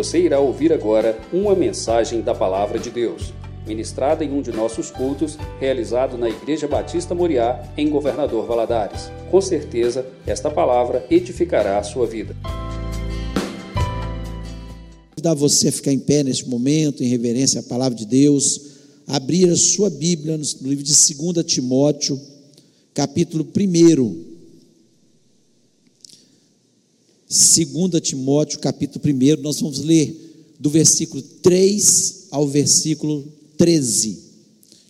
Você irá ouvir agora uma mensagem da Palavra de Deus, ministrada em um de nossos cultos, realizado na Igreja Batista Moriá, em Governador Valadares. Com certeza, esta palavra edificará a sua vida. Convidar você a ficar em pé neste momento, em reverência à palavra de Deus, abrir a sua Bíblia no livro de 2 Timóteo, capítulo 1. 2 Timóteo, capítulo 1, nós vamos ler do versículo 3 ao versículo 13.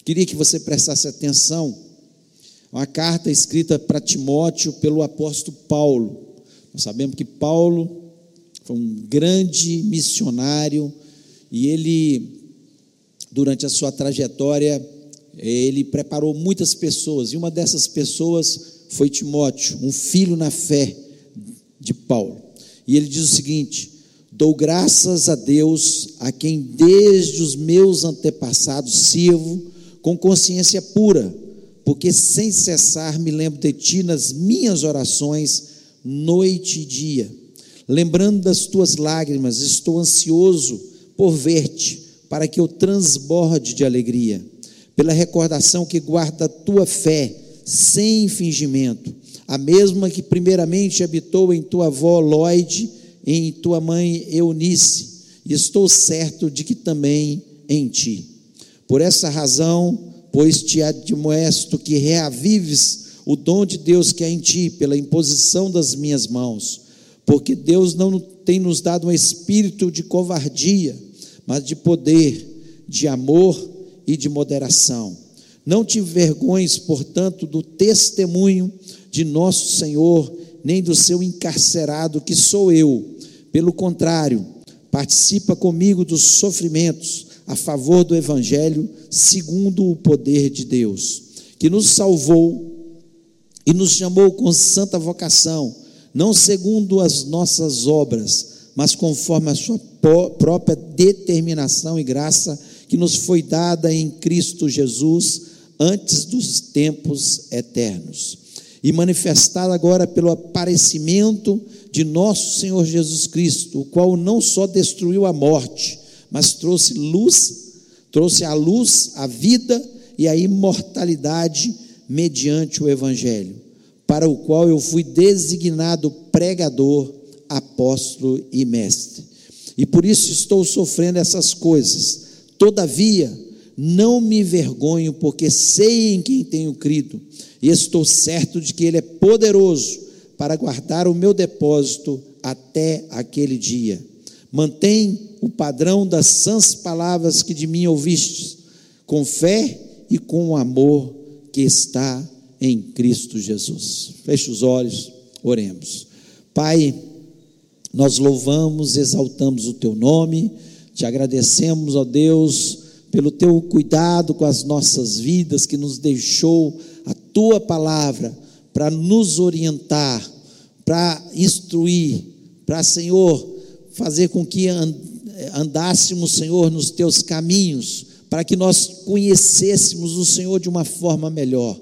Queria que você prestasse atenção. Uma carta escrita para Timóteo pelo apóstolo Paulo. Nós sabemos que Paulo foi um grande missionário e ele, durante a sua trajetória, ele preparou muitas pessoas e uma dessas pessoas foi Timóteo, um filho na fé de Paulo. E ele diz o seguinte: Dou graças a Deus, a quem desde os meus antepassados sirvo com consciência pura, porque sem cessar me lembro de ti nas minhas orações, noite e dia. Lembrando das tuas lágrimas, estou ansioso por ver-te, para que eu transborde de alegria, pela recordação que guarda a tua fé, sem fingimento a mesma que primeiramente habitou em tua avó Lloyd, em tua mãe Eunice, e estou certo de que também em ti. Por essa razão, pois te admoesto que reavives o dom de Deus que é em ti, pela imposição das minhas mãos, porque Deus não tem nos dado um espírito de covardia, mas de poder, de amor e de moderação. Não te vergonhes, portanto, do testemunho de nosso Senhor, nem do seu encarcerado, que sou eu. Pelo contrário, participa comigo dos sofrimentos a favor do Evangelho, segundo o poder de Deus, que nos salvou e nos chamou com santa vocação, não segundo as nossas obras, mas conforme a sua própria determinação e graça que nos foi dada em Cristo Jesus antes dos tempos eternos e manifestada agora pelo aparecimento de nosso Senhor Jesus Cristo, o qual não só destruiu a morte, mas trouxe luz, trouxe a luz, a vida e a imortalidade mediante o Evangelho, para o qual eu fui designado pregador, apóstolo e mestre. E por isso estou sofrendo essas coisas. Todavia, não me vergonho, porque sei em quem tenho crido e estou certo de que Ele é poderoso para guardar o meu depósito até aquele dia. Mantém o padrão das sãs palavras que de mim ouvistes, com fé e com o amor que está em Cristo Jesus. Feche os olhos, oremos. Pai, nós louvamos, exaltamos o teu nome, te agradecemos, ó Deus, pelo teu cuidado com as nossas vidas que nos deixou a tua palavra para nos orientar, para instruir, para, Senhor, fazer com que andássemos, Senhor, nos teus caminhos, para que nós conhecêssemos o Senhor de uma forma melhor.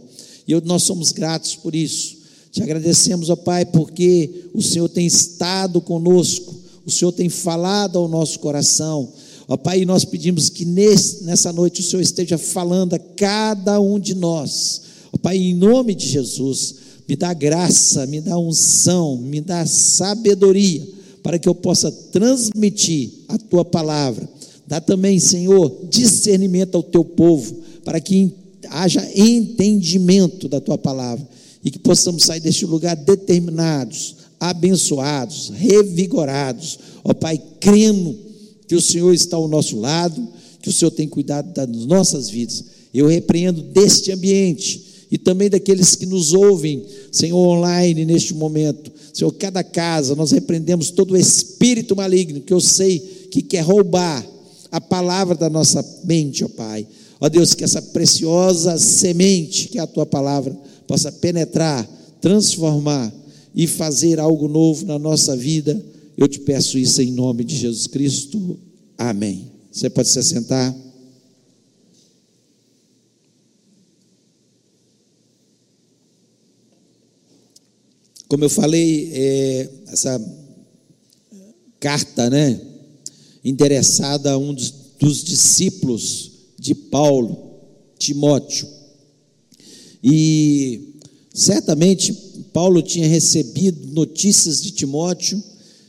E nós somos gratos por isso. Te agradecemos, ó Pai, porque o Senhor tem estado conosco, o Senhor tem falado ao nosso coração. Ó Pai, nós pedimos que nesse, nessa noite o Senhor esteja falando a cada um de nós Pai, em nome de Jesus, me dá graça, me dá unção, me dá sabedoria, para que eu possa transmitir a tua palavra. Dá também, Senhor, discernimento ao teu povo, para que haja entendimento da tua palavra e que possamos sair deste lugar determinados, abençoados, revigorados. Ó Pai, crendo que o Senhor está ao nosso lado, que o Senhor tem cuidado das nossas vidas. Eu repreendo deste ambiente e também daqueles que nos ouvem, Senhor, online neste momento. Senhor, cada casa, nós repreendemos todo o espírito maligno que eu sei que quer roubar a palavra da nossa mente, ó Pai. Ó Deus, que essa preciosa semente, que é a tua palavra, possa penetrar, transformar e fazer algo novo na nossa vida. Eu te peço isso em nome de Jesus Cristo. Amém. Você pode se sentar. Como eu falei, é, essa carta, né? endereçada a um dos, dos discípulos de Paulo, Timóteo. E certamente Paulo tinha recebido notícias de Timóteo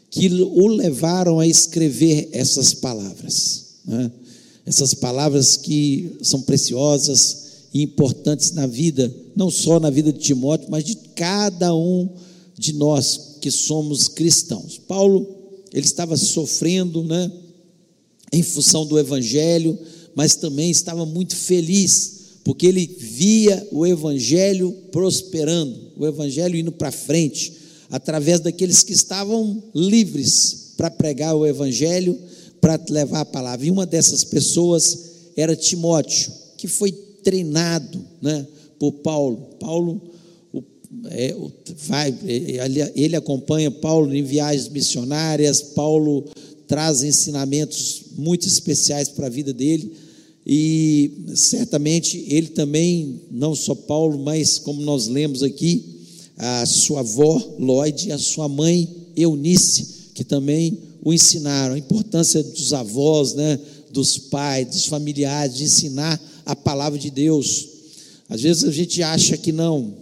que o levaram a escrever essas palavras. Né? Essas palavras que são preciosas e importantes na vida, não só na vida de Timóteo, mas de cada um de nós que somos cristãos. Paulo, ele estava sofrendo, né, em função do evangelho, mas também estava muito feliz, porque ele via o evangelho prosperando, o evangelho indo para frente, através daqueles que estavam livres para pregar o evangelho, para levar a palavra. E uma dessas pessoas era Timóteo, que foi treinado né, por Paulo. Paulo é, vai, ele, ele acompanha Paulo em viagens missionárias, Paulo traz ensinamentos muito especiais para a vida dele. E certamente ele também, não só Paulo, mas como nós lemos aqui, a sua avó Lloyd e a sua mãe Eunice, que também o ensinaram, a importância dos avós, né, dos pais, dos familiares, de ensinar a palavra de Deus. Às vezes a gente acha que não,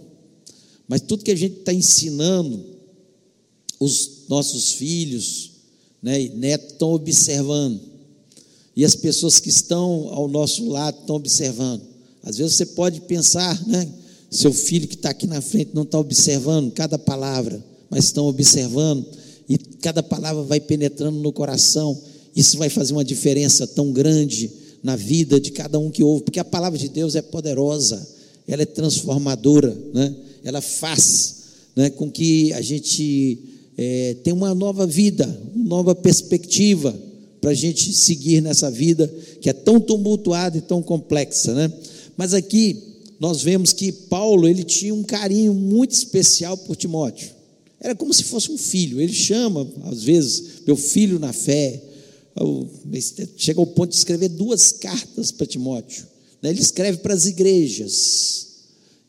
mas tudo que a gente está ensinando, os nossos filhos né, e netos estão observando, e as pessoas que estão ao nosso lado estão observando. Às vezes você pode pensar, né? Seu filho que está aqui na frente não está observando cada palavra, mas estão observando, e cada palavra vai penetrando no coração. Isso vai fazer uma diferença tão grande na vida de cada um que ouve, porque a palavra de Deus é poderosa, ela é transformadora, né? ela faz né, com que a gente é, tenha uma nova vida, uma nova perspectiva para a gente seguir nessa vida que é tão tumultuada e tão complexa. Né? Mas aqui nós vemos que Paulo ele tinha um carinho muito especial por Timóteo. Era como se fosse um filho. Ele chama, às vezes, meu filho na fé. Chega ao ponto de escrever duas cartas para Timóteo. Né? Ele escreve para as igrejas,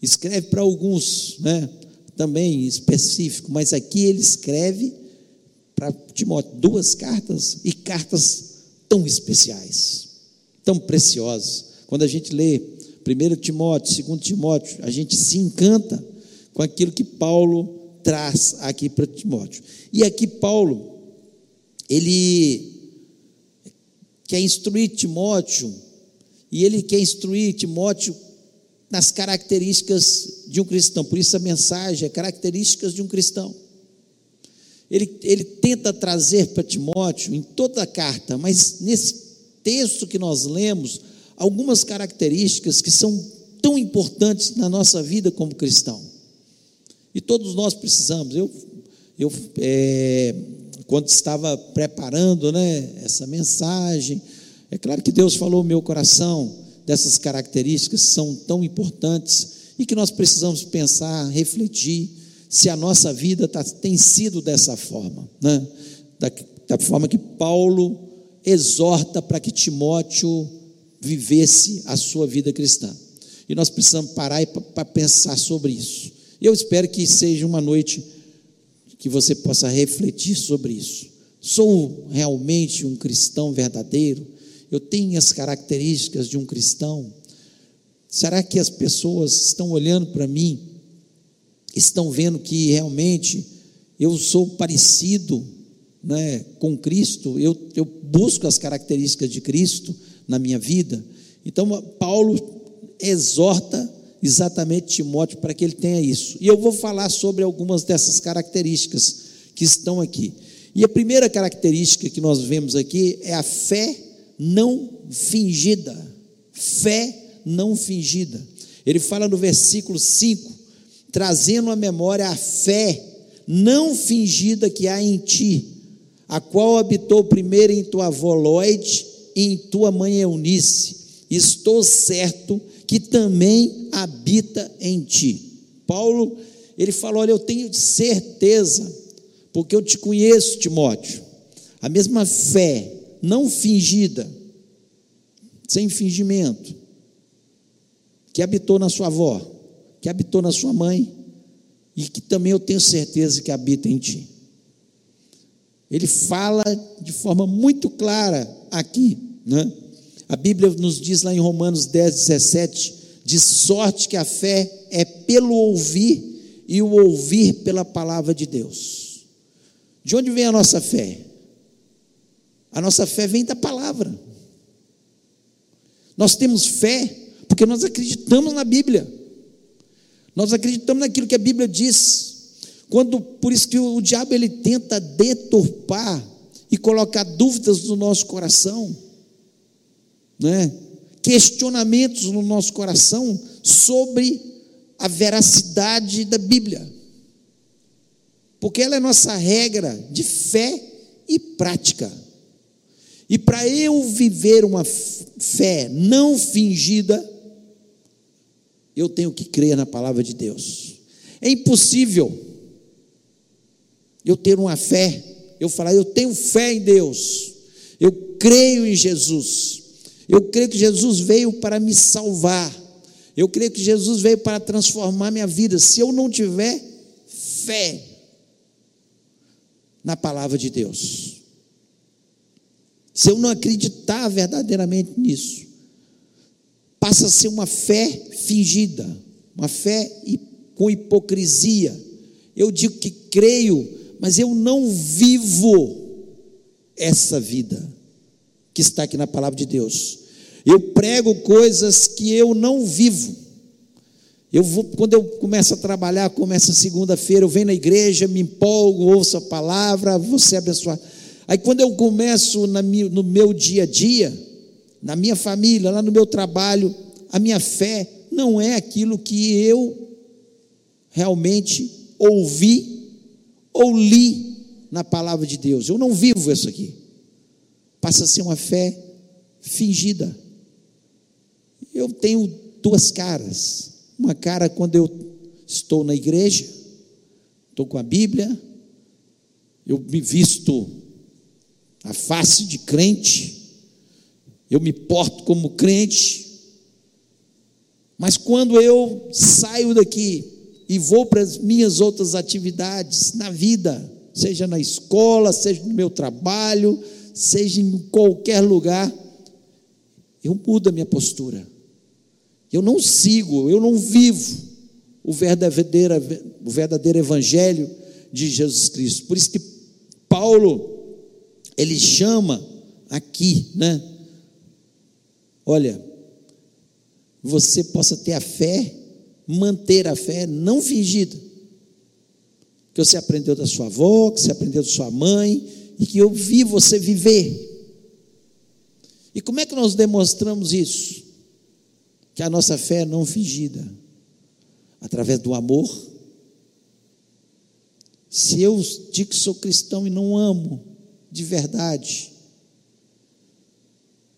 escreve para alguns, né? também específico, mas aqui ele escreve para Timóteo duas cartas e cartas tão especiais, tão preciosas. Quando a gente lê 1 Timóteo, 2 Timóteo, a gente se encanta com aquilo que Paulo traz aqui para Timóteo. E aqui Paulo, ele quer instruir Timóteo, e ele quer instruir Timóteo nas características de um cristão. Por isso a mensagem é características de um cristão. Ele, ele tenta trazer para Timóteo, em toda a carta, mas nesse texto que nós lemos, algumas características que são tão importantes na nossa vida como cristão. E todos nós precisamos. Eu, eu é, quando estava preparando né, essa mensagem, é claro que Deus falou no meu coração dessas características que são tão importantes e que nós precisamos pensar, refletir se a nossa vida tá, tem sido dessa forma, né? da, da forma que Paulo exorta para que Timóteo vivesse a sua vida cristã. E nós precisamos parar para pensar sobre isso. Eu espero que seja uma noite que você possa refletir sobre isso. Sou realmente um cristão verdadeiro? Eu tenho as características de um cristão? Será que as pessoas estão olhando para mim, estão vendo que realmente eu sou parecido né, com Cristo? Eu, eu busco as características de Cristo na minha vida? Então, Paulo exorta exatamente Timóteo para que ele tenha isso. E eu vou falar sobre algumas dessas características que estão aqui. E a primeira característica que nós vemos aqui é a fé não fingida. Fé não fingida. Ele fala no versículo 5, trazendo à memória a fé não fingida que há em ti, a qual habitou primeiro em tua avó Lloyd e em tua mãe Eunice. Estou certo que também habita em ti. Paulo, ele falou: Olha, eu tenho certeza, porque eu te conheço, Timóteo, a mesma fé, não fingida, sem fingimento, que habitou na sua avó, que habitou na sua mãe, e que também eu tenho certeza que habita em ti. Ele fala de forma muito clara aqui, né? A Bíblia nos diz lá em Romanos 10, 17: de sorte que a fé é pelo ouvir e o ouvir pela palavra de Deus. De onde vem a nossa fé? A nossa fé vem da palavra. Nós temos fé porque nós acreditamos na Bíblia. Nós acreditamos naquilo que a Bíblia diz. Quando por isso que o diabo ele tenta deturpar e colocar dúvidas no nosso coração, né? Questionamentos no nosso coração sobre a veracidade da Bíblia. Porque ela é nossa regra de fé e prática. E para eu viver uma fé não fingida, eu tenho que crer na palavra de Deus. É impossível eu ter uma fé, eu falar, eu tenho fé em Deus, eu creio em Jesus, eu creio que Jesus veio para me salvar, eu creio que Jesus veio para transformar minha vida. Se eu não tiver fé na palavra de Deus, se eu não acreditar verdadeiramente nisso, passa a ser uma fé fingida, uma fé com hipocrisia. Eu digo que creio, mas eu não vivo essa vida que está aqui na palavra de Deus. Eu prego coisas que eu não vivo. Eu vou, quando eu começo a trabalhar, começa segunda-feira, eu venho na igreja, me empolgo, ouço a palavra, vou ser abençoado. Aí quando eu começo no meu dia a dia, na minha família, lá no meu trabalho, a minha fé não é aquilo que eu realmente ouvi ou li na palavra de Deus. Eu não vivo isso aqui. Passa a ser uma fé fingida. Eu tenho duas caras. Uma cara quando eu estou na igreja, estou com a Bíblia, eu me visto a face de crente, eu me porto como crente, mas quando eu saio daqui e vou para as minhas outras atividades na vida, seja na escola, seja no meu trabalho, seja em qualquer lugar, eu mudo a minha postura. Eu não sigo, eu não vivo o verdadeiro, o verdadeiro evangelho de Jesus Cristo. Por isso que Paulo ele chama aqui, né? Olha, você possa ter a fé, manter a fé não fingida, que você aprendeu da sua avó, que você aprendeu da sua mãe, e que eu vi você viver. E como é que nós demonstramos isso? Que a nossa fé é não fingida, através do amor. Se eu digo que sou cristão e não amo, de verdade.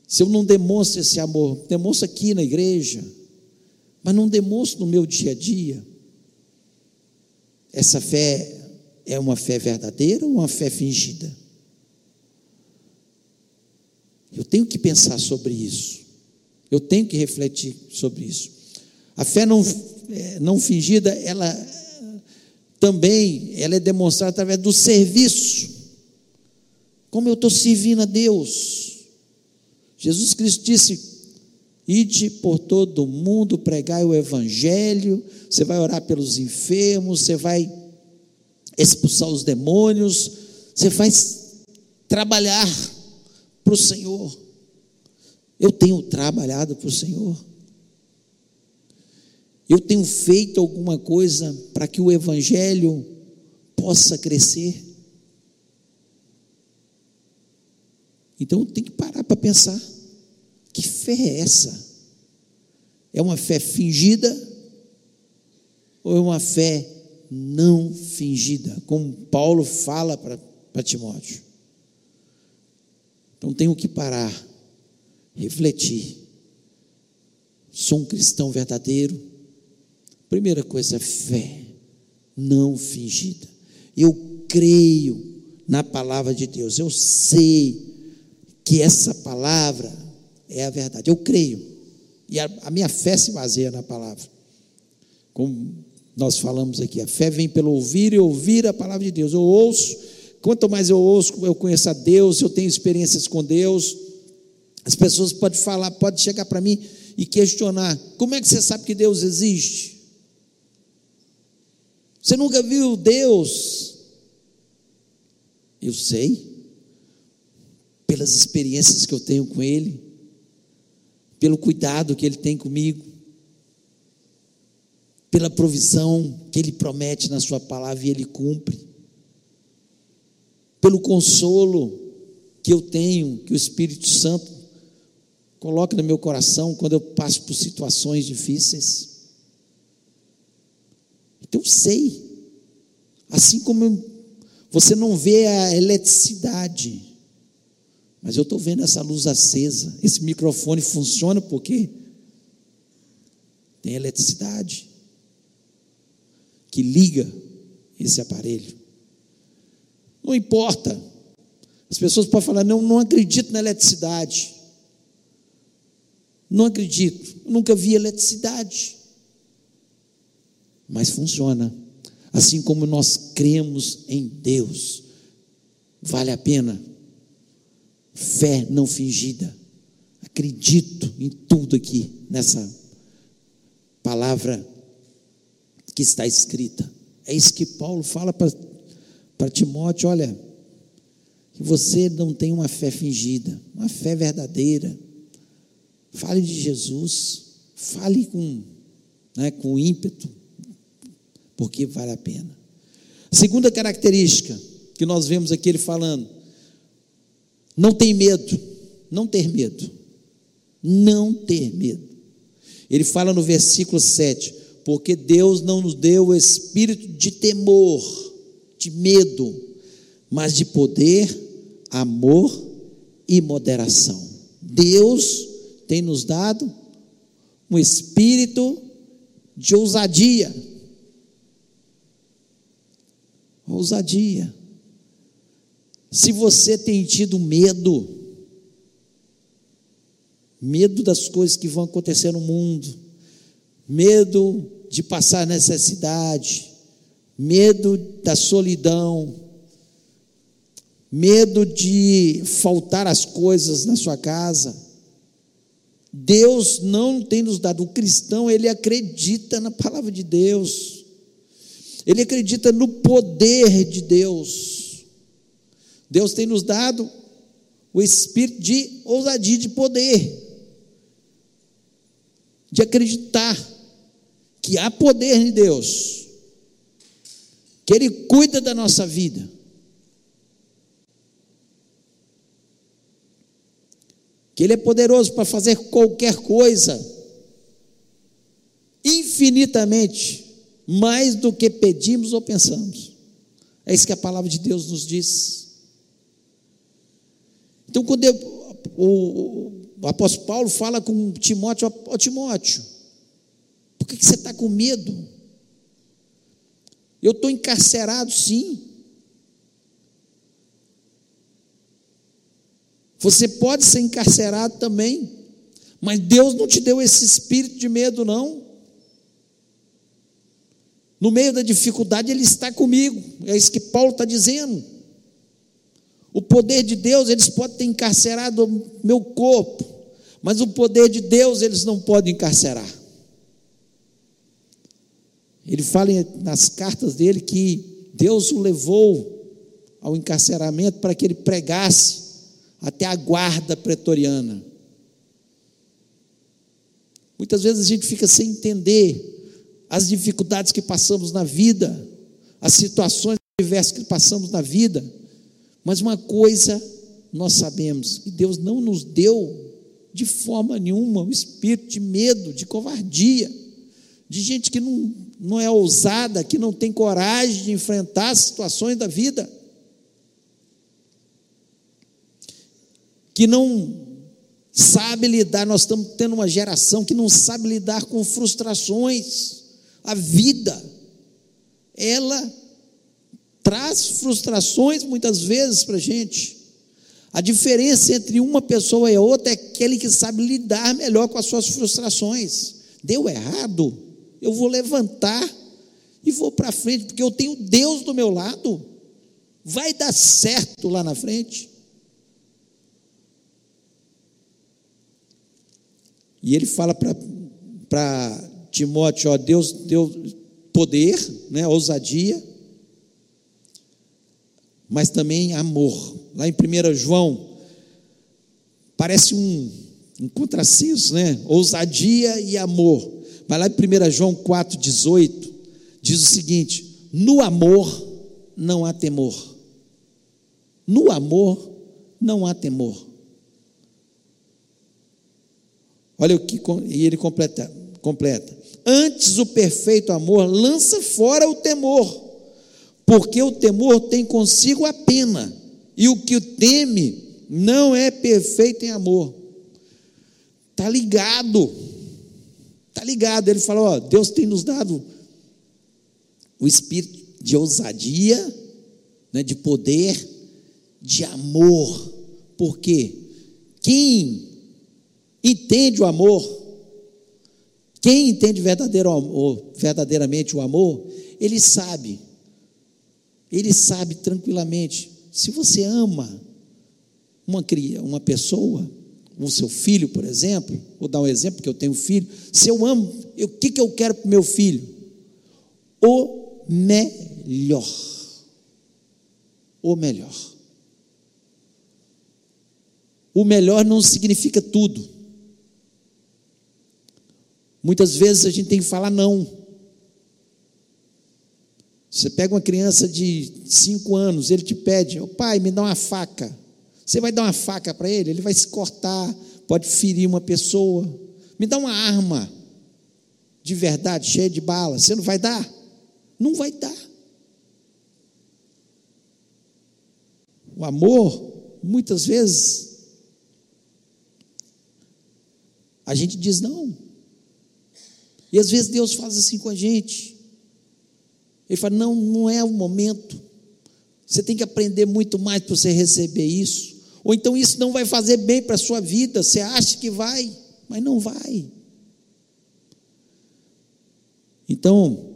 Se eu não demonstro esse amor, demonstro aqui na igreja, mas não demonstro no meu dia a dia, essa fé é uma fé verdadeira ou uma fé fingida? Eu tenho que pensar sobre isso. Eu tenho que refletir sobre isso. A fé não, é, não fingida, ela também ela é demonstrada através do serviço. Como eu estou servindo a Deus? Jesus Cristo disse: Ide por todo o mundo, pregai o Evangelho. Você vai orar pelos enfermos, você vai expulsar os demônios, você vai trabalhar para o Senhor. Eu tenho trabalhado para o Senhor. Eu tenho feito alguma coisa para que o Evangelho possa crescer. Então tem que parar para pensar: que fé é essa? É uma fé fingida ou é uma fé não fingida? Como Paulo fala para Timóteo. Então tenho que parar, refletir. Sou um cristão verdadeiro. Primeira coisa, fé não fingida. Eu creio na palavra de Deus. Eu sei que essa palavra é a verdade. Eu creio. E a, a, minha fé se baseia na palavra. Como nós falamos aqui, a fé vem pelo ouvir e ouvir a palavra de Deus. Eu ouço, quanto mais eu ouço, eu conheço a Deus, eu tenho experiências com Deus. As pessoas podem falar, podem chegar para mim e questionar: como é que você sabe que Deus existe? Você nunca viu Deus? Eu sei, pelas experiências que eu tenho com Ele, pelo cuidado que Ele tem comigo, pela provisão que Ele promete na Sua palavra e Ele cumpre, pelo consolo que eu tenho, que o Espírito Santo coloca no meu coração quando eu passo por situações difíceis. Então eu sei, assim como você não vê a eletricidade, mas eu estou vendo essa luz acesa, esse microfone funciona porque tem eletricidade que liga esse aparelho. Não importa. As pessoas podem falar, não, não acredito na eletricidade. Não acredito. Nunca vi eletricidade. Mas funciona. Assim como nós cremos em Deus. Vale a pena. Fé não fingida. Acredito em tudo aqui, nessa palavra que está escrita. É isso que Paulo fala para Timóteo: olha, que você não tem uma fé fingida, uma fé verdadeira. Fale de Jesus, fale com, né, com ímpeto, porque vale a pena. Segunda característica que nós vemos aqui ele falando: não tem medo, não ter medo, não ter medo. Ele fala no versículo 7: porque Deus não nos deu o espírito de temor, de medo, mas de poder, amor e moderação. Deus tem nos dado um espírito de ousadia. Ousadia. Se você tem tido medo, medo das coisas que vão acontecer no mundo, medo de passar necessidade, medo da solidão, medo de faltar as coisas na sua casa. Deus não tem nos dado, o cristão, ele acredita na palavra de Deus, ele acredita no poder de Deus. Deus tem nos dado o espírito de ousadia, de poder, de acreditar que há poder em Deus, que Ele cuida da nossa vida. Que Ele é poderoso para fazer qualquer coisa, infinitamente, mais do que pedimos ou pensamos. É isso que a palavra de Deus nos diz. Então, quando eu, o, o, apóstolo Paulo fala com Timóteo, ó Timóteo, por que, que você está com medo? Eu estou encarcerado, sim. Você pode ser encarcerado também, mas Deus não te deu esse espírito de medo, não. No meio da dificuldade, Ele está comigo, é isso que Paulo está dizendo. O poder de Deus, eles podem ter encarcerado o meu corpo, mas o poder de Deus, eles não podem encarcerar. Ele fala nas cartas dele que Deus o levou ao encarceramento para que ele pregasse até a guarda pretoriana. Muitas vezes a gente fica sem entender as dificuldades que passamos na vida, as situações diversas que passamos na vida, mas uma coisa nós sabemos: que Deus não nos deu de forma nenhuma o espírito de medo, de covardia, de gente que não não é ousada, que não tem coragem de enfrentar as situações da vida, que não sabe lidar, nós estamos tendo uma geração que não sabe lidar com frustrações. A vida, ela traz frustrações muitas vezes para a gente. A diferença entre uma pessoa e outra é aquele que sabe lidar melhor com as suas frustrações. Deu errado, eu vou levantar e vou para frente, porque eu tenho Deus do meu lado. vai dar certo lá na frente. E ele fala para Timóteo: ó, Deus deu poder, né, ousadia, mas também amor. Lá em 1 João, parece um, um contrassenso, né? Ousadia e amor. Mas lá em 1 João 4,18, diz o seguinte: no amor não há temor. No amor não há temor. Olha o que e ele completa, completa. Antes o perfeito amor lança fora o temor, porque o temor tem consigo a pena, e o que o teme não é perfeito em amor. Tá ligado? Tá ligado? Ele falou, ó, Deus tem nos dado o espírito de ousadia, né, de poder, de amor. Porque quem entende o amor, quem entende verdadeiro amor, verdadeiramente o amor, ele sabe, ele sabe tranquilamente. Se você ama uma, uma pessoa, o seu filho, por exemplo, vou dar um exemplo, que eu tenho um filho, se eu amo, o que, que eu quero para o meu filho? O melhor. O melhor. O melhor não significa tudo. Muitas vezes a gente tem que falar não. Você pega uma criança de 5 anos, ele te pede, oh, pai, me dá uma faca. Você vai dar uma faca para ele, ele vai se cortar, pode ferir uma pessoa. Me dá uma arma de verdade, cheia de bala. Você não vai dar? Não vai dar. O amor, muitas vezes, a gente diz não. E às vezes Deus faz assim com a gente. Ele fala: não, não é o momento. Você tem que aprender muito mais para você receber isso. Ou então isso não vai fazer bem para a sua vida. Você acha que vai, mas não vai. Então,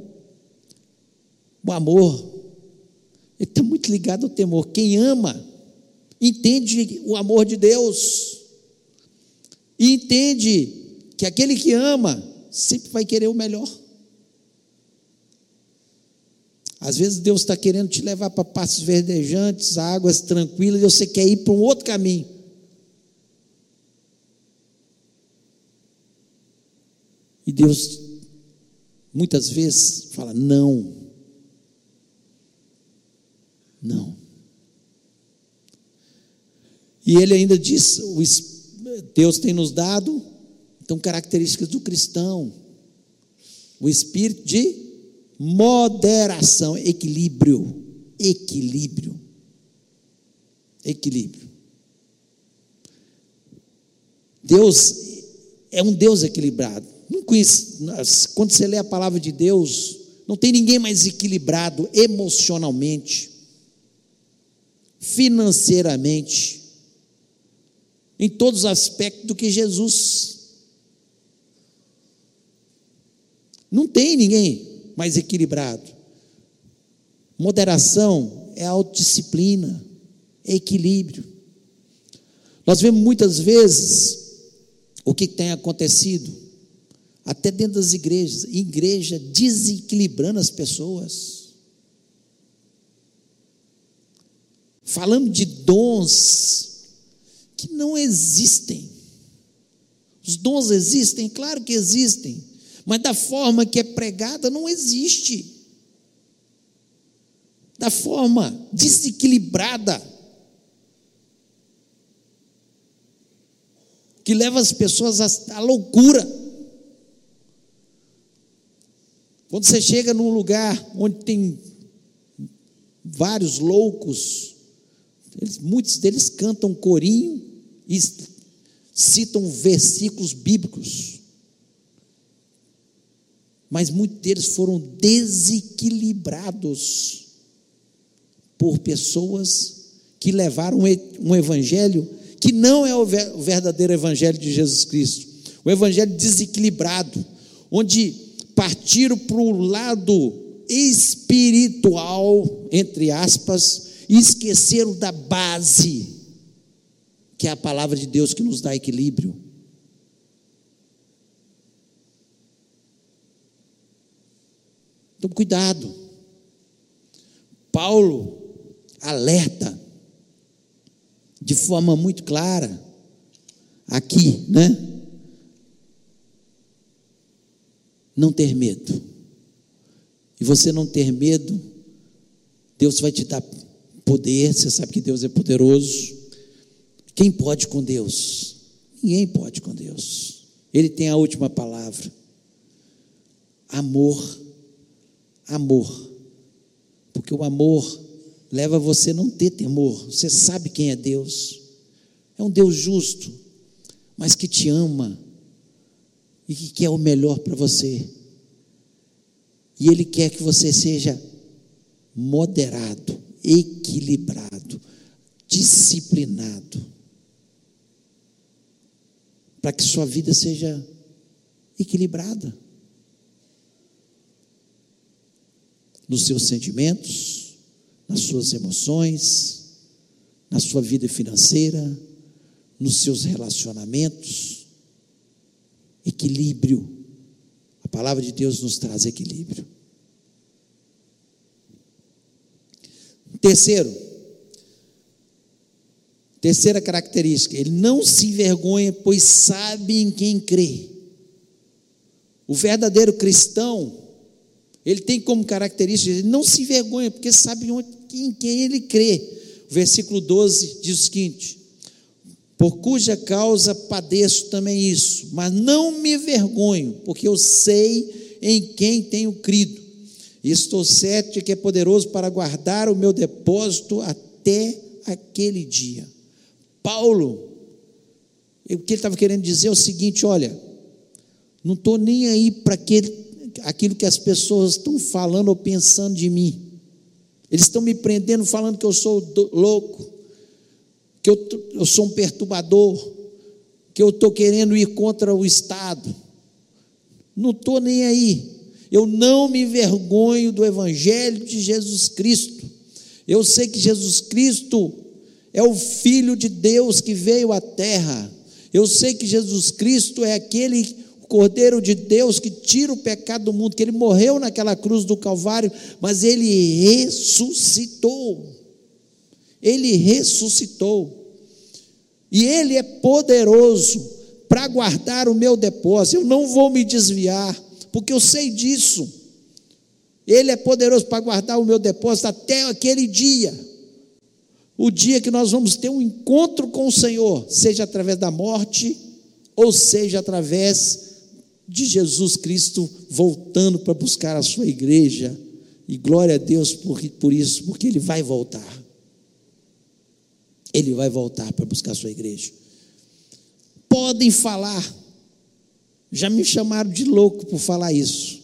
o amor, ele está muito ligado ao temor. Quem ama, entende o amor de Deus. E entende que aquele que ama sempre vai querer o melhor. Às vezes Deus está querendo te levar para passos verdejantes, águas tranquilas, e você quer ir para um outro caminho. E Deus, muitas vezes, fala: não. Não. E ele ainda diz: Deus tem nos dado, então, características do cristão: o espírito de moderação, equilíbrio, equilíbrio, equilíbrio. Deus é um Deus equilibrado. Não conhece, quando você lê a palavra de Deus, não tem ninguém mais equilibrado emocionalmente, financeiramente, em todos os aspectos do que Jesus. Não tem ninguém mais equilibrado. Moderação é autodisciplina, é equilíbrio. Nós vemos muitas vezes o que tem acontecido, até dentro das igrejas, igreja desequilibrando as pessoas. Falando de dons que não existem. Os dons existem, claro que existem, mas da forma que é pregada não existe. Da forma desequilibrada, que leva as pessoas à, loucura. Quando você chega num lugar onde tem vários loucos, eles, muitos deles cantam corinho e citam versículos bíblicos mas muitos deles foram desequilibrados por pessoas que levaram um evangelho que não é o verdadeiro evangelho de Jesus Cristo, o evangelho desequilibrado, onde partiram para o lado espiritual, entre aspas, e esqueceram da base, que é a palavra de Deus que nos dá equilíbrio. Então, cuidado. Paulo alerta de forma muito clara aqui, né? Não ter medo. E você não ter medo, Deus vai te dar poder, você sabe que Deus é poderoso. Quem pode com Deus? Ninguém pode com Deus. Ele tem a última palavra. Amor, amor. Porque o amor leva você a não ter temor. Você sabe quem é Deus. É um Deus justo, mas que te ama e que quer o melhor para você. E Ele quer que você seja moderado, equilibrado, disciplinado, para que sua vida seja equilibrada nos seus sentimentos, nas suas emoções, na sua vida financeira, nos seus relacionamentos. Equilíbrio. A palavra de Deus nos traz equilíbrio. Terceiro, terceira característica, ele não se envergonha, pois sabe em quem crê. O verdadeiro cristão, ele tem como característica, ele não se envergonha, porque sabe em quem ele crê. O versículo 12 diz o seguinte: por cuja causa padeço também isso, mas não me vergonho, porque eu sei em quem tenho crido. E estou certo de que é poderoso para guardar o meu depósito até aquele dia. Paulo, o que ele estava querendo dizer é o seguinte: olha, não estou nem aí para aquilo que as pessoas estão falando ou pensando de mim. Eles estão me prendendo, falando que eu sou louco, que eu, eu sou um perturbador, que eu estou querendo ir contra o Estado. Não estou nem aí. Eu não me envergonho do Evangelho de Jesus Cristo. Eu sei que Jesus Cristo é o Filho de Deus que veio à terra. Eu sei que Jesus Cristo é aquele Cordeiro de Deus que tira o pecado do mundo, que ele morreu naquela cruz do Calvário, mas ele ressuscitou. Ele ressuscitou. E Ele é poderoso para guardar o meu depósito. Eu não vou me desviar, porque eu sei disso. Ele é poderoso para guardar o meu depósito até aquele dia. O dia que nós vamos ter um encontro com o Senhor, seja através da morte, ou seja através de Jesus Cristo voltando para buscar a sua igreja. E glória a Deus por, por isso, porque Ele vai voltar. Ele vai voltar para buscar a sua igreja. Podem falar, já me chamaram de louco por falar isso.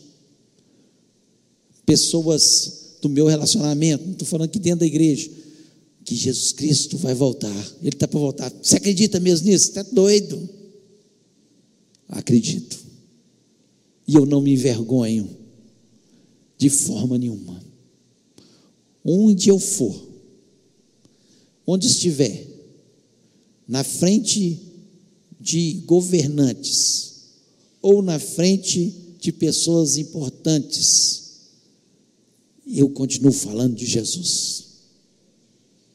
Pessoas do meu relacionamento, não estou falando aqui dentro da igreja, que Jesus Cristo vai voltar, Ele está para voltar. Você acredita mesmo nisso? Está doido? Acredito. E eu não me envergonho de forma nenhuma. Onde eu for, onde estiver, na frente de governantes ou na frente de pessoas importantes, eu continuo falando de Jesus.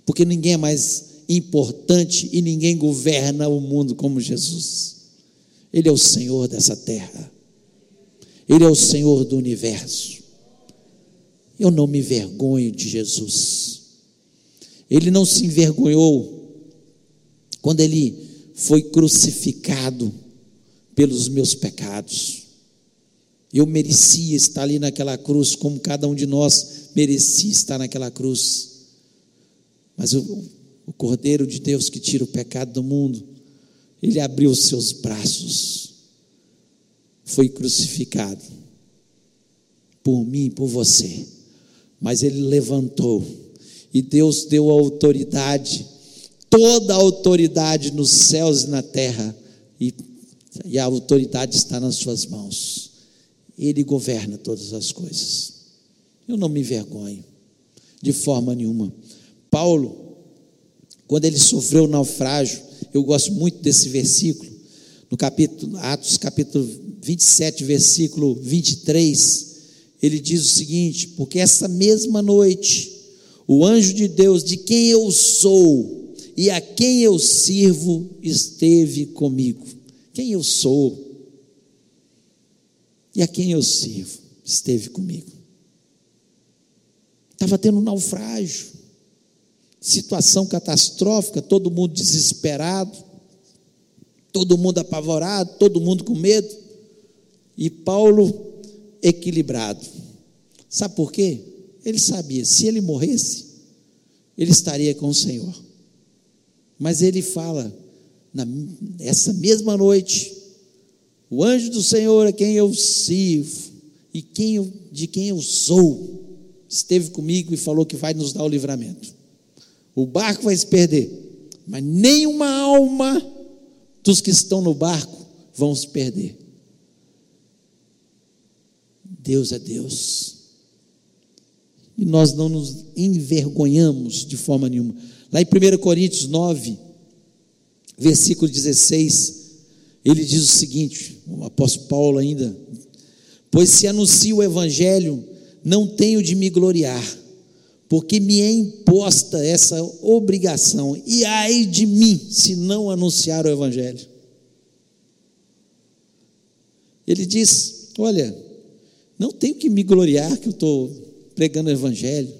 Porque ninguém é mais importante e ninguém governa o mundo como Jesus. Ele é o Senhor dessa terra. Ele é o Senhor do universo. Eu não me vergonho de Jesus. Ele não se envergonhou quando ele foi crucificado pelos meus pecados. Eu merecia estar ali naquela cruz, como cada um de nós merecia estar naquela cruz. Mas o, o Cordeiro de Deus que tira o pecado do mundo, ele abriu os seus braços, foi crucificado por mim por você, mas ele levantou e Deus deu autoridade, toda a autoridade nos céus e na terra, e, e a autoridade está nas suas mãos. Ele governa todas as coisas. Eu não me envergonho, de forma nenhuma. Paulo, quando ele sofreu o naufrágio, eu gosto muito desse versículo, no capítulo Atos capítulo 27, versículo 23, ele diz o seguinte: porque essa mesma noite, o anjo de Deus, de quem eu sou e a quem eu sirvo, esteve comigo. Quem eu sou e a quem eu sirvo, esteve comigo. Estava tendo um naufrágio, situação catastrófica, todo mundo desesperado, todo mundo apavorado, todo mundo com medo, e Paulo equilibrado. Sabe por quê? Ele sabia, se ele morresse, ele estaria com o Senhor. Mas ele fala, nessa mesma noite, o anjo do Senhor a quem eu sirvo e quem eu, de quem eu sou, esteve comigo e falou que vai nos dar o livramento. O barco vai se perder, mas nenhuma alma dos que estão no barco vão se perder. Deus é Deus. E nós não nos envergonhamos de forma nenhuma. Lá em 1 Coríntios 9, versículo 16, ele diz o seguinte: o apóstolo Paulo ainda, pois se anuncio o evangelho, não tenho de me gloriar, porque me é imposta essa obrigação, e ai de mim se não anunciar o evangelho. Ele diz: Olha, não tenho que me gloriar que eu estou pregando o Evangelho.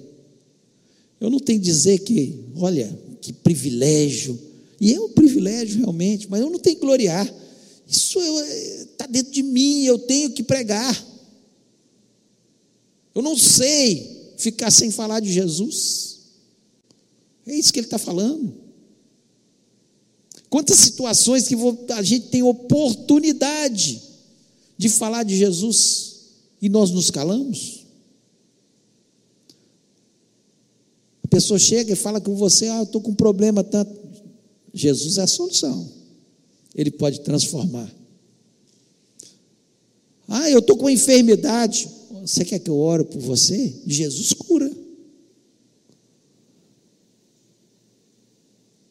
Eu não tenho que dizer que, olha, que privilégio. E é um privilégio realmente, mas eu não tenho que gloriar. Isso está é, dentro de mim, eu tenho que pregar. Eu não sei ficar sem falar de Jesus. É isso que ele está falando. Quantas situações que a gente tem oportunidade de falar de Jesus e nós nos calamos? A pessoa chega e fala com você: Ah, eu estou com um problema tanto. Jesus é a solução. Ele pode transformar. Ah, eu estou com uma enfermidade. Você quer que eu ore por você? Jesus cura.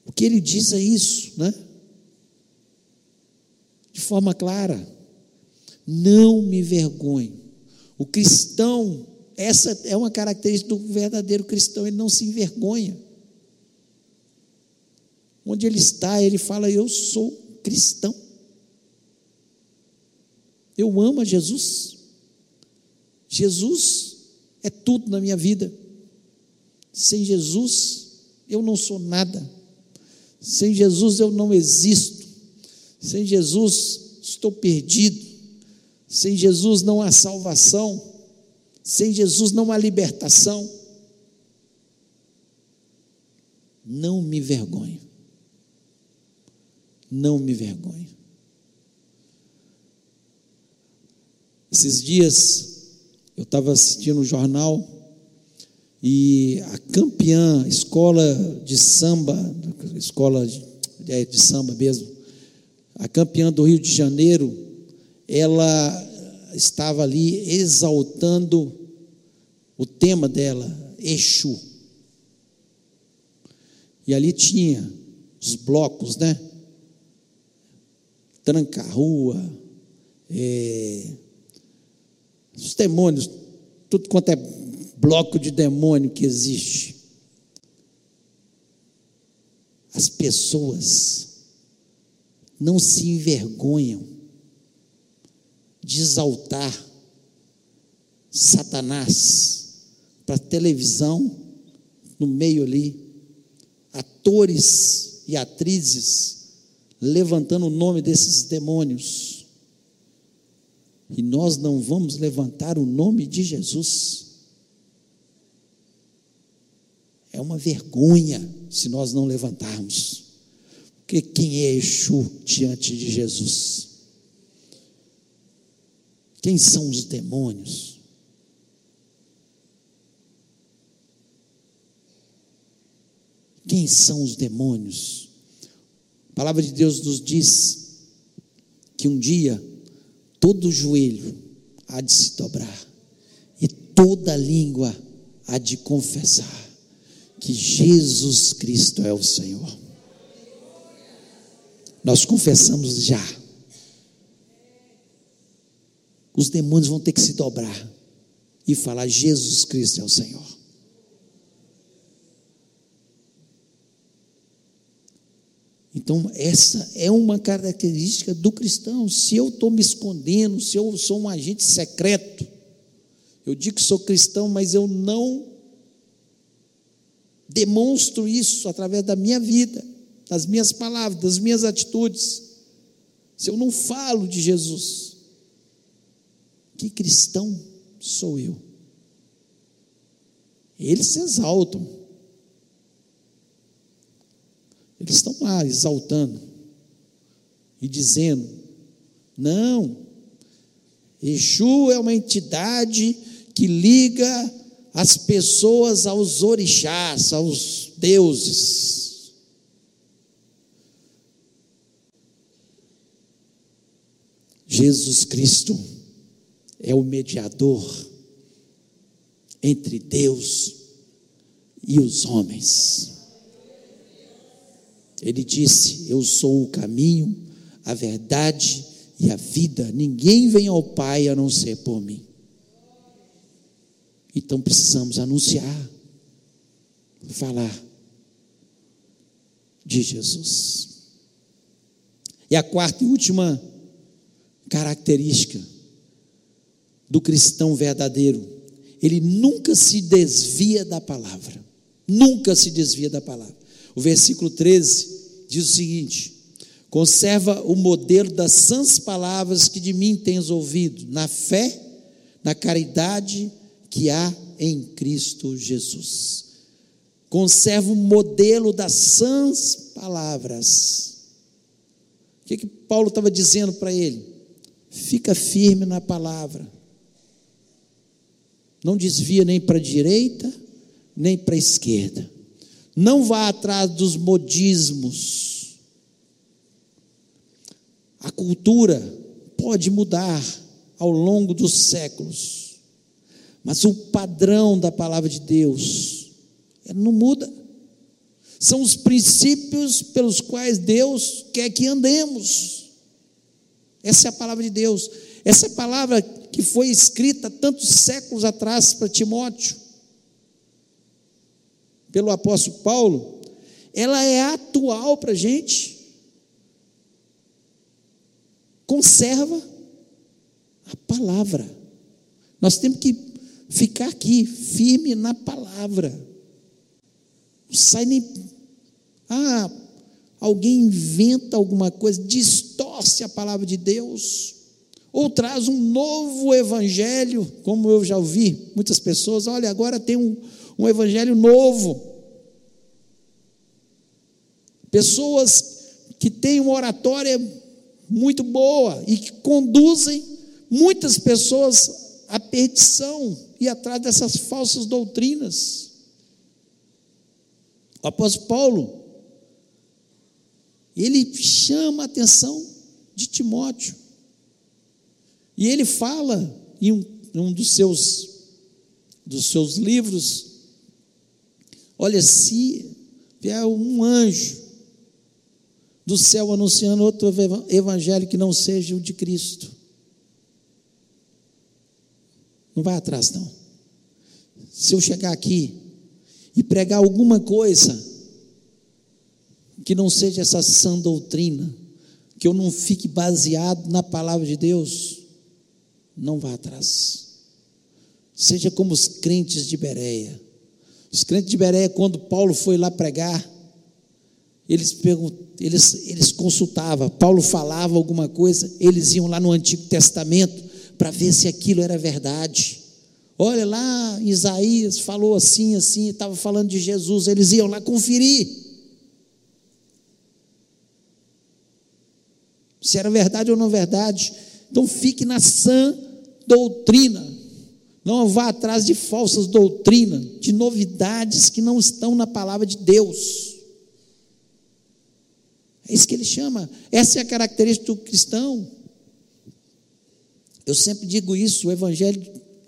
O que ele diz é isso, né? De forma clara. Não me vergonho o cristão, essa é uma característica do verdadeiro cristão, ele não se envergonha. Onde ele está, ele fala: Eu sou cristão. Eu amo a Jesus. Jesus é tudo na minha vida. Sem Jesus, eu não sou nada. Sem Jesus, eu não existo. Sem Jesus, estou perdido. Sem Jesus não há salvação, sem Jesus não há libertação. Não me vergonho. Não me vergonho. Esses dias eu estava assistindo o um jornal e a campeã, escola de samba, escola de, é, de samba mesmo, a campeã do Rio de Janeiro, ela estava ali exaltando o tema dela, Exu. E ali tinha os blocos, né? Tranca-rua, é, os demônios, tudo quanto é bloco de demônio que existe. As pessoas não se envergonham de exaltar Satanás para televisão, no meio ali, atores e atrizes levantando o nome desses demônios. E nós não vamos levantar o nome de Jesus. É uma vergonha se nós não levantarmos. Porque quem é Exu diante de Jesus? Quem são os demônios? Quem são os demônios? A palavra de Deus nos diz que um dia todo joelho há de se dobrar e toda língua há de confessar que Jesus Cristo é o Senhor. Nós confessamos já. Os demônios vão ter que se dobrar e falar: Jesus Cristo é o Senhor. Então, essa é uma característica do cristão. Se eu estou me escondendo, se eu sou um agente secreto, eu digo que sou cristão, mas eu não demonstro isso através da minha vida, das minhas palavras, das minhas atitudes. Se eu não falo de Jesus, que cristão sou eu? Eles se exaltam. Eles estão lá exaltando e dizendo: não, Exu é uma entidade que liga as pessoas aos orixás, aos deuses. Jesus Cristo é o mediador entre Deus e os homens. Ele disse: Eu sou o caminho, a verdade e a vida. Ninguém vem ao Pai a não ser por mim. Então precisamos anunciar, falar de Jesus. E a quarta e última característica do cristão verdadeiro, ele nunca se desvia da palavra. Nunca se desvia da palavra. O versículo 13 diz o seguinte: Conserva o modelo das sãs palavras que de mim tens ouvido, na fé, na caridade que há em Cristo Jesus. Conserva o modelo das sãs palavras. O que, que Paulo estava dizendo para ele? Fica firme na palavra. Não desvia nem para a direita, nem para a esquerda. Não vá atrás dos modismos. A cultura pode mudar ao longo dos séculos. Mas o padrão da palavra de Deus não muda. São os princípios pelos quais Deus quer que andemos. Essa é a palavra de Deus. Essa palavra que foi escrita tantos séculos atrás para Timóteo, pelo apóstolo Paulo, ela é atual para a gente. Conserva a palavra. Nós temos que ficar aqui, firme na palavra. Não sai nem. Ah, alguém inventa alguma coisa, distorce a palavra de Deus, ou traz um novo evangelho, como eu já ouvi muitas pessoas, olha, agora tem um, um evangelho novo. Pessoas que têm uma oratória muito boa e que conduzem muitas pessoas à perdição ir atrás dessas falsas doutrinas. O apóstolo Paulo, ele chama a atenção de Timóteo. E ele fala em um, em um dos, seus, dos seus livros: olha, se vier um anjo do céu anunciando outro evangelho que não seja o de Cristo, não vai atrás, não. Se eu chegar aqui e pregar alguma coisa que não seja essa sã doutrina, que eu não fique baseado na palavra de Deus, não vá atrás. Seja como os crentes de Bereia. Os crentes de Bereia, quando Paulo foi lá pregar, eles, eles, eles consultavam, Paulo falava alguma coisa, eles iam lá no Antigo Testamento para ver se aquilo era verdade. Olha lá, Isaías falou assim, assim, estava falando de Jesus, eles iam lá conferir. Se era verdade ou não verdade. Então fique na sã doutrina. Não vá atrás de falsas doutrinas, de novidades que não estão na palavra de Deus. É isso que ele chama. Essa é a característica do cristão. Eu sempre digo isso, o evangelho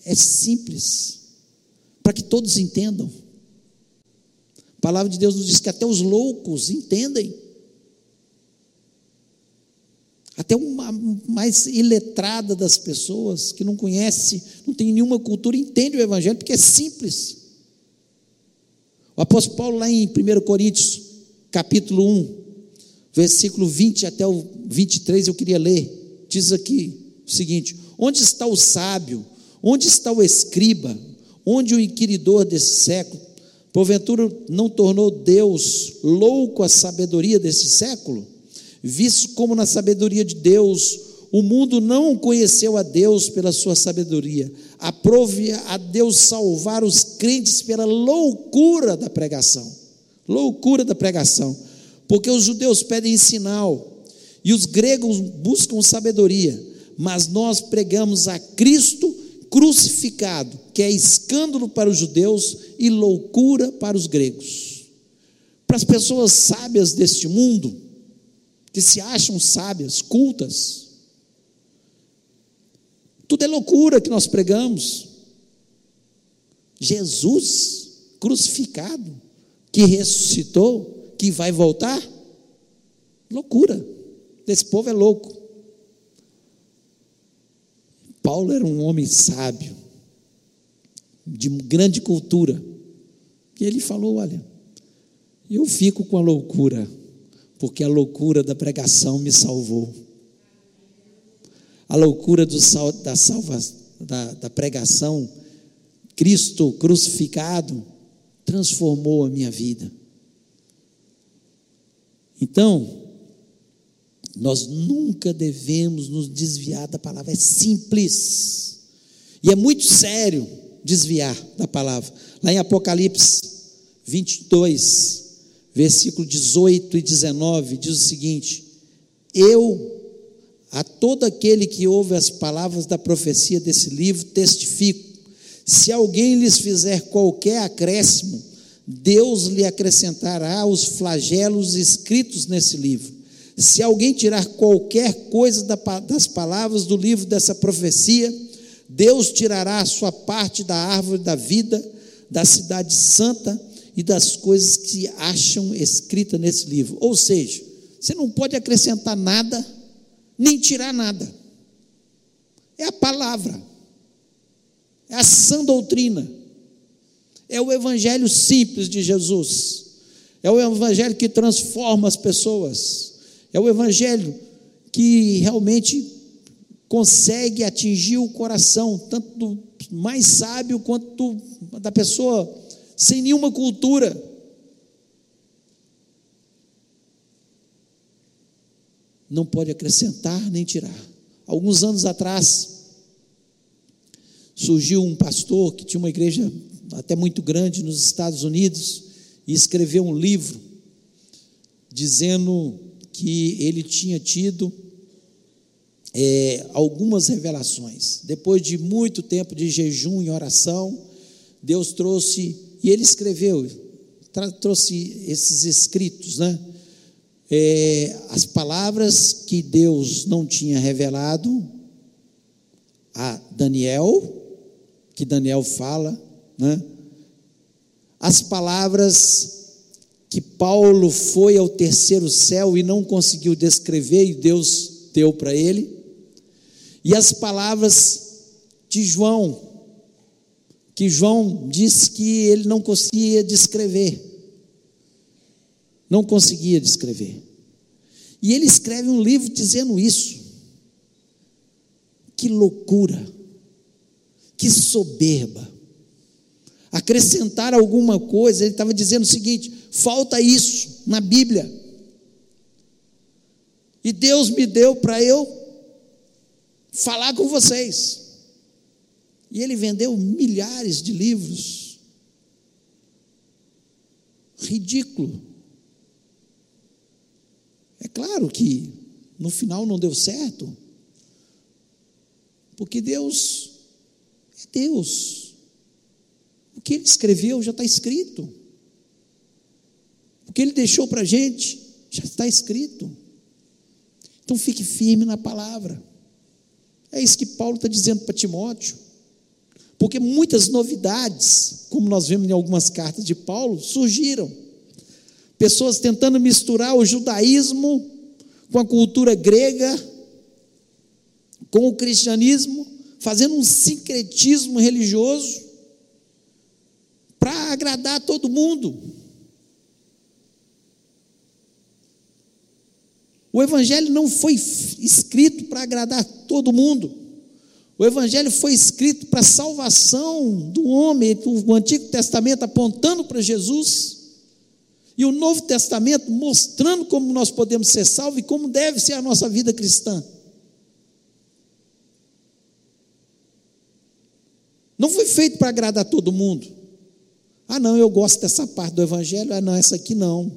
é simples, para que todos entendam. A palavra de Deus nos diz que até os loucos entendem. Até uma mais iletrada das pessoas, que não conhece, não tem nenhuma cultura, entende o Evangelho, porque é simples. O apóstolo Paulo, lá em 1 Coríntios, capítulo 1, versículo 20 até o 23, eu queria ler. Diz aqui o seguinte: Onde está o sábio? Onde está o escriba? Onde o inquiridor desse século? Porventura não tornou Deus louco a sabedoria desse século? Visto como na sabedoria de Deus, o mundo não conheceu a Deus pela sua sabedoria, aprove a Deus salvar os crentes pela loucura da pregação. Loucura da pregação. Porque os judeus pedem sinal e os gregos buscam sabedoria, mas nós pregamos a Cristo crucificado, que é escândalo para os judeus e loucura para os gregos. Para as pessoas sábias deste mundo, que se acham sábias, cultas, tudo é loucura que nós pregamos. Jesus crucificado, que ressuscitou, que vai voltar. Loucura. Esse povo é louco. Paulo era um homem sábio, de grande cultura. E ele falou: Olha, eu fico com a loucura, porque a loucura da pregação me salvou. A loucura do, da, salva, da, da pregação, Cristo crucificado, transformou a minha vida. Então, nós nunca devemos nos desviar da palavra, é simples. E é muito sério desviar da palavra. Lá em Apocalipse 22, versículo 18 e 19, diz o seguinte: Eu, a todo aquele que ouve as palavras da profecia desse livro, testifico: se alguém lhes fizer qualquer acréscimo, Deus lhe acrescentará os flagelos escritos nesse livro. Se alguém tirar qualquer coisa das palavras do livro dessa profecia, Deus tirará a sua parte da árvore da vida, da cidade santa e das coisas que acham escritas nesse livro. Ou seja, você não pode acrescentar nada, nem tirar nada. É a palavra, é a sã doutrina, é o evangelho simples de Jesus, é o evangelho que transforma as pessoas, é o evangelho que realmente consegue atingir o coração, tanto do mais sábio quanto da pessoa sem nenhuma cultura. Não pode acrescentar nem tirar. Alguns anos atrás, surgiu um pastor que tinha uma igreja até muito grande nos Estados Unidos e escreveu um livro dizendo que ele tinha tido é, algumas revelações. Depois de muito tempo de jejum e oração, Deus trouxe e ele escreveu, trouxe esses escritos, né? É, as palavras que Deus não tinha revelado a Daniel, que Daniel fala, né? As palavras que Paulo foi ao terceiro céu e não conseguiu descrever e Deus deu para ele, e as palavras de João, que João disse que ele não conseguia descrever. Não conseguia descrever. E ele escreve um livro dizendo isso. Que loucura, que soberba. Acrescentar alguma coisa, ele estava dizendo o seguinte: falta isso na Bíblia. E Deus me deu para eu falar com vocês. E ele vendeu milhares de livros. Ridículo. É claro que no final não deu certo, porque Deus é Deus. O que ele escreveu já está escrito. O que ele deixou para a gente já está escrito. Então fique firme na palavra. É isso que Paulo está dizendo para Timóteo. Porque muitas novidades, como nós vemos em algumas cartas de Paulo, surgiram. Pessoas tentando misturar o judaísmo com a cultura grega, com o cristianismo, fazendo um sincretismo religioso para agradar todo mundo. O Evangelho não foi escrito para agradar todo mundo. O Evangelho foi escrito para a salvação do homem, o Antigo Testamento apontando para Jesus, e o Novo Testamento mostrando como nós podemos ser salvos e como deve ser a nossa vida cristã. Não foi feito para agradar todo mundo. Ah, não, eu gosto dessa parte do Evangelho. Ah, não, essa aqui não.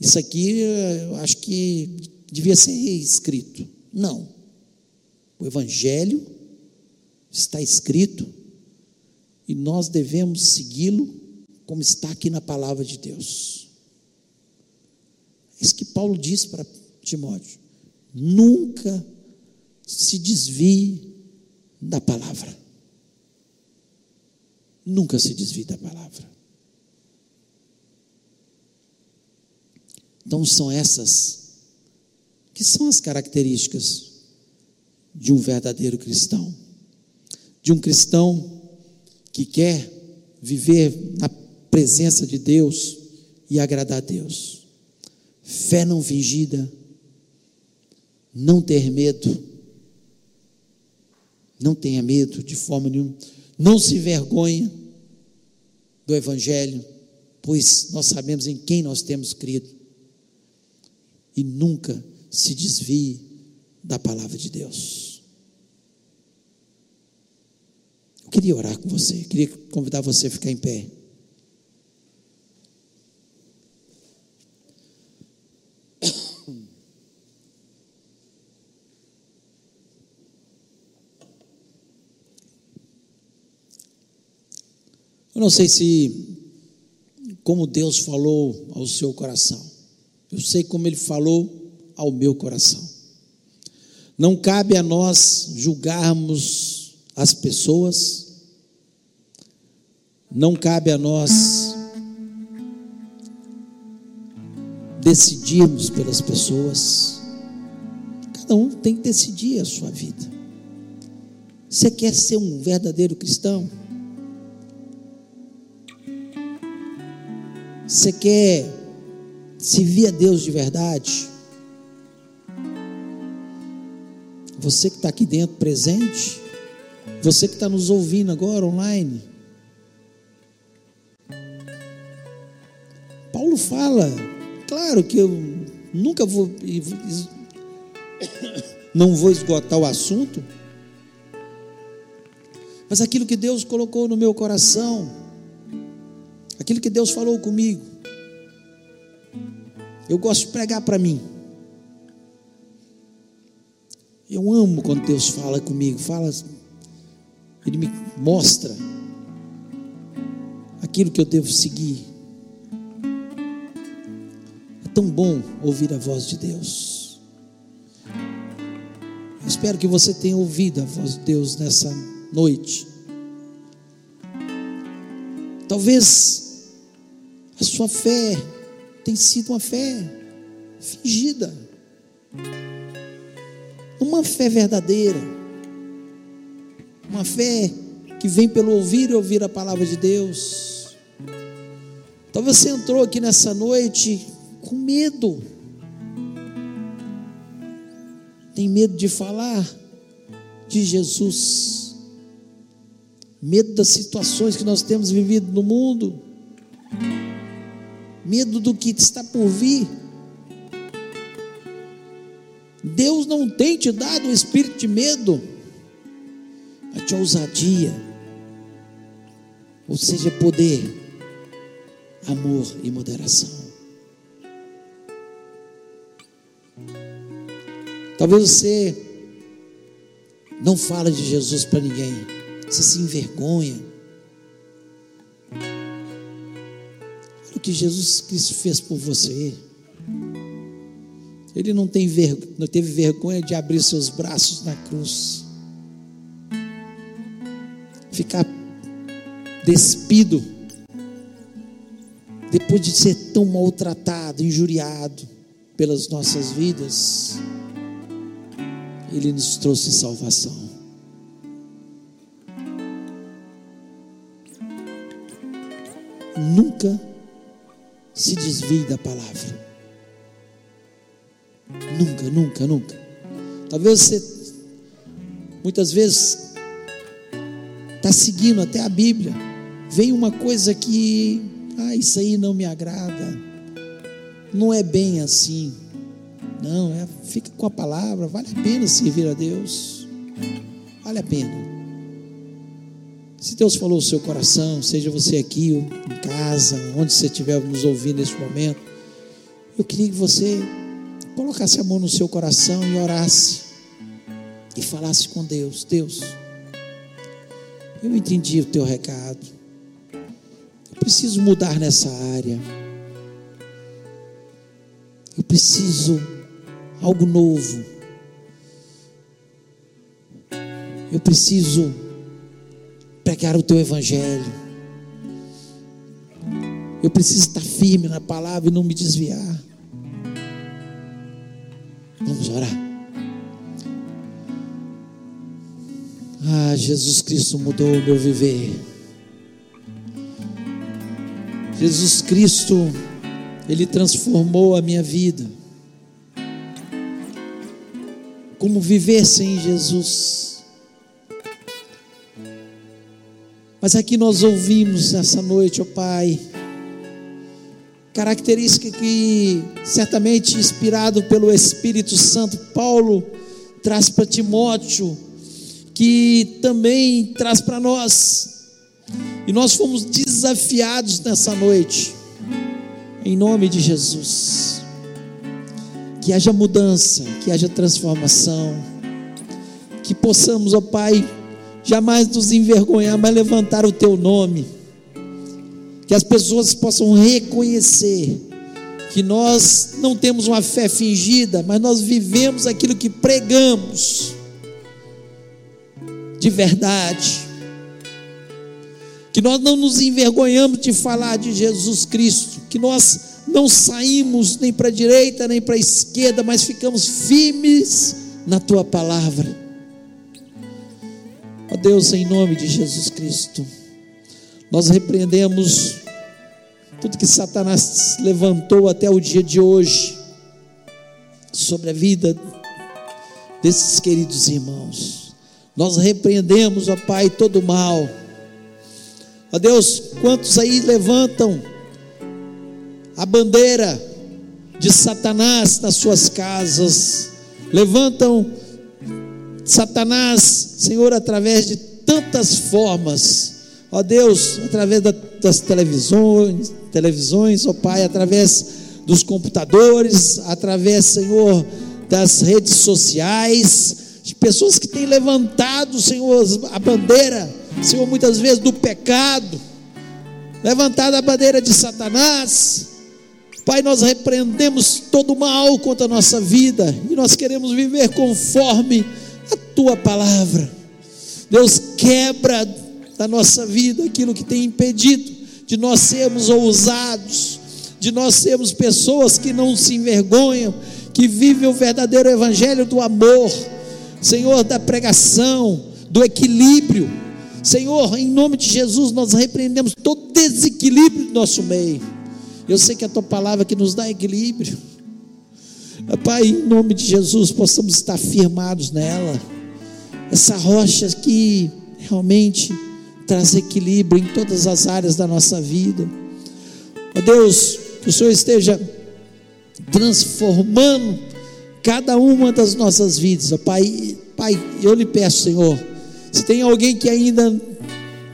Isso aqui eu acho que devia ser escrito. Não. O Evangelho está escrito e nós devemos segui-lo como está aqui na palavra de Deus. É isso que Paulo diz para Timóteo: nunca se desvie da palavra. Nunca se desvie da palavra. Então são essas que são as características de um verdadeiro cristão, de um cristão que quer viver na presença de Deus e agradar a Deus. Fé não fingida, não ter medo, não tenha medo de forma nenhuma, não se vergonha do Evangelho, pois nós sabemos em quem nós temos crido, e nunca se desvie da palavra de Deus. Eu queria orar com você, queria convidar você a ficar em pé. Eu não sei se como Deus falou ao seu coração. Eu sei como ele falou ao meu coração. Não cabe a nós julgarmos as pessoas, não cabe a nós decidirmos pelas pessoas. Cada um tem que decidir a sua vida. Você quer ser um verdadeiro cristão? Você quer servir a Deus de verdade? Você que está aqui dentro presente, você que está nos ouvindo agora online. Paulo fala, claro que eu nunca vou, não vou esgotar o assunto, mas aquilo que Deus colocou no meu coração, aquilo que Deus falou comigo, eu gosto de pregar para mim. Eu amo quando Deus fala comigo, fala, Ele me mostra aquilo que eu devo seguir. Tão bom ouvir a voz de Deus. Eu espero que você tenha ouvido a voz de Deus nessa noite. Talvez a sua fé tenha sido uma fé fingida uma fé verdadeira, uma fé que vem pelo ouvir e ouvir a palavra de Deus. Talvez você entrou aqui nessa noite com medo, tem medo de falar de Jesus, medo das situações que nós temos vivido no mundo, medo do que está por vir. Deus não tem te dado um espírito de medo, mas de ousadia, ou seja, poder, amor e moderação. Talvez você não fale de Jesus para ninguém, você se envergonha. Olha o que Jesus Cristo fez por você. Ele não, tem não teve vergonha de abrir seus braços na cruz, ficar despido, depois de ser tão maltratado, injuriado pelas nossas vidas, Ele nos trouxe salvação. Nunca se desvie da palavra. Nunca, nunca, nunca. Talvez você, muitas vezes, está seguindo até a Bíblia. Vem uma coisa que, ah, isso aí não me agrada. Não é bem assim. Não, é, fica com a palavra. Vale a pena servir a Deus. Vale a pena. Se Deus falou o seu coração, seja você aqui em casa, onde você estiver nos ouvindo neste momento, eu queria que você colocasse a mão no seu coração e orasse e falasse com Deus: Deus, eu entendi o teu recado, eu preciso mudar nessa área, preciso algo novo, eu preciso pregar o teu evangelho. Eu preciso estar firme na palavra e não me desviar. Vamos orar. Ah, Jesus Cristo mudou o meu viver. Jesus Cristo, Ele transformou a minha vida. Como viver sem Jesus? Mas aqui nós ouvimos essa noite, ó oh Pai, característica que certamente inspirado pelo Espírito Santo, Paulo traz para Timóteo, que também traz para nós. E nós fomos desafiados nessa noite, em nome de Jesus. Que haja mudança, que haja transformação, que possamos, ó Pai, jamais nos envergonhar, mas levantar o Teu nome que as pessoas possam reconhecer que nós não temos uma fé fingida, mas nós vivemos aquilo que pregamos de verdade. Que nós não nos envergonhamos de falar de Jesus Cristo, que nós não saímos nem para a direita nem para a esquerda, mas ficamos firmes na tua palavra. Ó Deus, em nome de Jesus Cristo. Nós repreendemos tudo que Satanás levantou até o dia de hoje sobre a vida desses queridos irmãos. Nós repreendemos, ó Pai, todo o mal. Ó Deus, quantos aí levantam a bandeira de Satanás nas suas casas, levantam Satanás, Senhor, através de tantas formas. Ó Deus, através das televisões, televisões, ó Pai, através dos computadores, através, Senhor, das redes sociais, de pessoas que têm levantado, Senhor, a bandeira, Senhor, muitas vezes do pecado, levantado a bandeira de Satanás. Pai, nós repreendemos todo mal contra a nossa vida e nós queremos viver conforme a tua palavra. Deus quebra da nossa vida aquilo que tem impedido de nós sermos ousados, de nós sermos pessoas que não se envergonham, que vivem o verdadeiro evangelho do amor, Senhor, da pregação, do equilíbrio. Senhor, em nome de Jesus, nós repreendemos todo desequilíbrio do nosso meio. Eu sei que a tua palavra que nos dá equilíbrio. Pai, em nome de Jesus, possamos estar firmados nela. Essa rocha que realmente traz equilíbrio em todas as áreas da nossa vida. Ó Deus, que o Senhor esteja transformando cada uma das nossas vidas. Ó Pai, Pai, eu lhe peço, Senhor, se tem alguém que ainda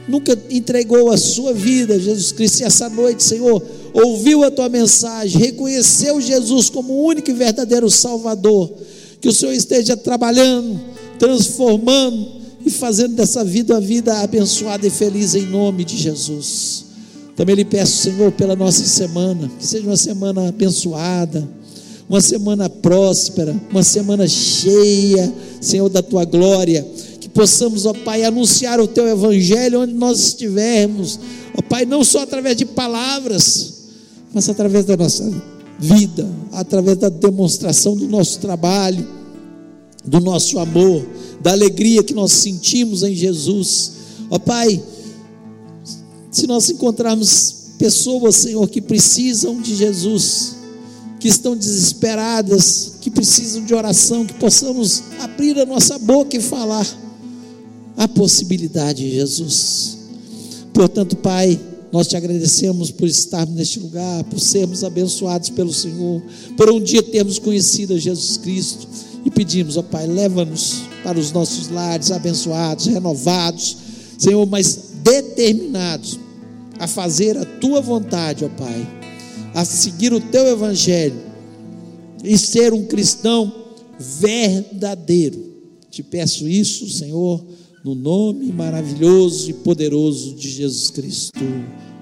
nunca entregou a sua vida, Jesus Cristo, essa noite, Senhor, ouviu a tua mensagem, reconheceu Jesus como o único e verdadeiro Salvador, que o Senhor esteja trabalhando, transformando, e fazendo dessa vida uma vida abençoada e feliz em nome de Jesus. Também lhe peço, Senhor, pela nossa semana, que seja uma semana abençoada, uma semana próspera, uma semana cheia, Senhor, da tua glória. Que possamos, ó Pai, anunciar o teu evangelho onde nós estivermos, ó Pai, não só através de palavras, mas através da nossa vida, através da demonstração do nosso trabalho, do nosso amor, da alegria que nós sentimos em Jesus. Ó Pai, se nós encontrarmos pessoas, Senhor, que precisam de Jesus, que estão desesperadas, que precisam de oração, que possamos abrir a nossa boca e falar a possibilidade, Jesus. Portanto, Pai, nós te agradecemos por estarmos neste lugar, por sermos abençoados pelo Senhor, por um dia termos conhecido a Jesus Cristo e pedimos, ó Pai, leva-nos para os nossos lares abençoados, renovados, Senhor, mas determinados a fazer a tua vontade, ó Pai, a seguir o teu evangelho e ser um cristão verdadeiro. Te peço isso, Senhor no nome maravilhoso e poderoso de Jesus Cristo.